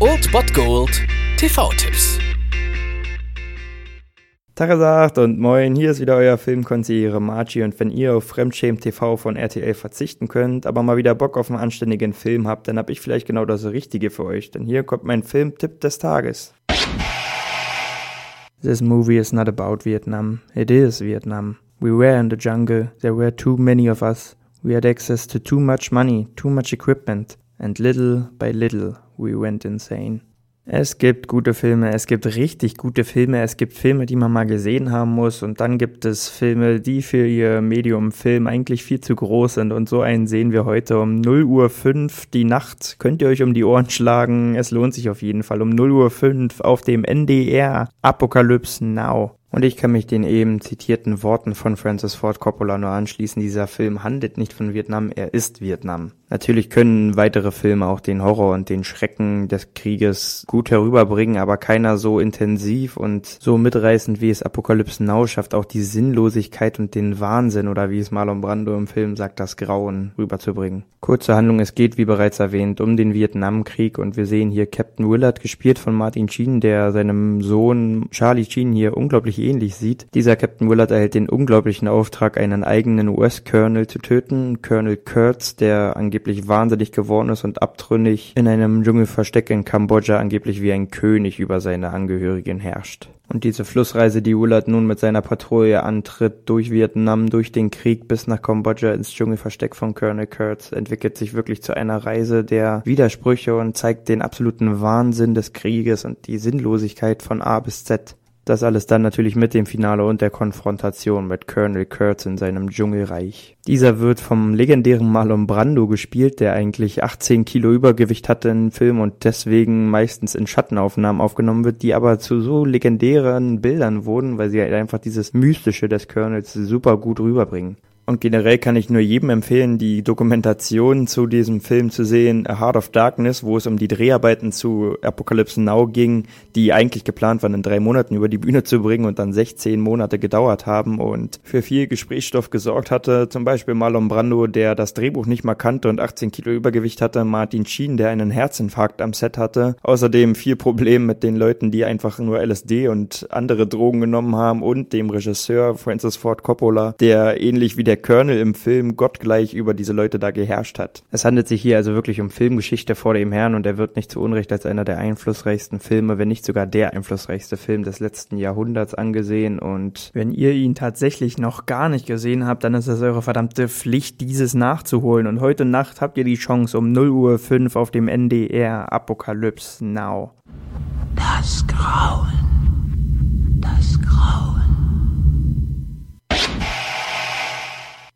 Old Bot Gold TV-Tipps. Tagesagt und moin, hier ist wieder euer Filmkonsigliere Margie und wenn ihr auf Fremdschämen TV von RTL verzichten könnt, aber mal wieder Bock auf einen anständigen Film habt, dann hab ich vielleicht genau das Richtige für euch, denn hier kommt mein Filmtipp des Tages. This movie is not about Vietnam, it is Vietnam. We were in the jungle, there were too many of us, we had access to too much money, too much equipment, and little by little we went insane. Es gibt gute Filme, es gibt richtig gute Filme, es gibt Filme, die man mal gesehen haben muss und dann gibt es Filme, die für ihr Medium Film eigentlich viel zu groß sind und so einen sehen wir heute um 0 Uhr 5 die Nacht. Könnt ihr euch um die Ohren schlagen, es lohnt sich auf jeden Fall um 0 Uhr 5 auf dem NDR Apokalypse Now. Und ich kann mich den eben zitierten Worten von Francis Ford Coppola nur anschließen. Dieser Film handelt nicht von Vietnam, er ist Vietnam. Natürlich können weitere Filme auch den Horror und den Schrecken des Krieges gut herüberbringen, aber keiner so intensiv und so mitreißend wie es Apokalypse Now schafft, auch die Sinnlosigkeit und den Wahnsinn oder wie es Marlon Brando im Film sagt, das Grauen rüberzubringen. Kurze Handlung, es geht, wie bereits erwähnt, um den Vietnamkrieg und wir sehen hier Captain Willard, gespielt von Martin Sheen, der seinem Sohn Charlie Sheen hier unglaublich ähnlich sieht. Dieser Captain Willard erhält den unglaublichen Auftrag, einen eigenen US-Colonel zu töten, Colonel Kurtz, der angeblich wahnsinnig geworden ist und abtrünnig in einem Dschungelversteck in Kambodscha angeblich wie ein König über seine Angehörigen herrscht. Und diese Flussreise, die Willard nun mit seiner Patrouille antritt, durch Vietnam, durch den Krieg bis nach Kambodscha ins Dschungelversteck von Colonel Kurtz, entwickelt sich wirklich zu einer Reise der Widersprüche und zeigt den absoluten Wahnsinn des Krieges und die Sinnlosigkeit von A bis Z. Das alles dann natürlich mit dem Finale und der Konfrontation mit Colonel Kurtz in seinem Dschungelreich. Dieser wird vom legendären Marlon Brando gespielt, der eigentlich 18 Kilo Übergewicht hatte im Film und deswegen meistens in Schattenaufnahmen aufgenommen wird, die aber zu so legendären Bildern wurden, weil sie halt einfach dieses Mystische des Colonels super gut rüberbringen. Und generell kann ich nur jedem empfehlen, die Dokumentation zu diesem Film zu sehen, A Heart of Darkness, wo es um die Dreharbeiten zu Apocalypse Now ging, die eigentlich geplant waren, in drei Monaten über die Bühne zu bringen und dann 16 Monate gedauert haben und für viel Gesprächsstoff gesorgt hatte. Zum Beispiel Marlon Brando, der das Drehbuch nicht mal kannte und 18 Kilo Übergewicht hatte, Martin Sheen, der einen Herzinfarkt am Set hatte. Außerdem viel Problem mit den Leuten, die einfach nur LSD und andere Drogen genommen haben und dem Regisseur Francis Ford Coppola, der ähnlich wie der der Colonel im Film gottgleich über diese Leute da geherrscht hat. Es handelt sich hier also wirklich um Filmgeschichte vor dem Herrn und er wird nicht zu Unrecht als einer der einflussreichsten Filme, wenn nicht sogar der einflussreichste Film des letzten Jahrhunderts angesehen und wenn ihr ihn tatsächlich noch gar nicht gesehen habt, dann ist es eure verdammte Pflicht, dieses nachzuholen und heute Nacht habt ihr die Chance um 0 Uhr 5 auf dem NDR Apokalypse Now. Das Grauen. Das Grauen.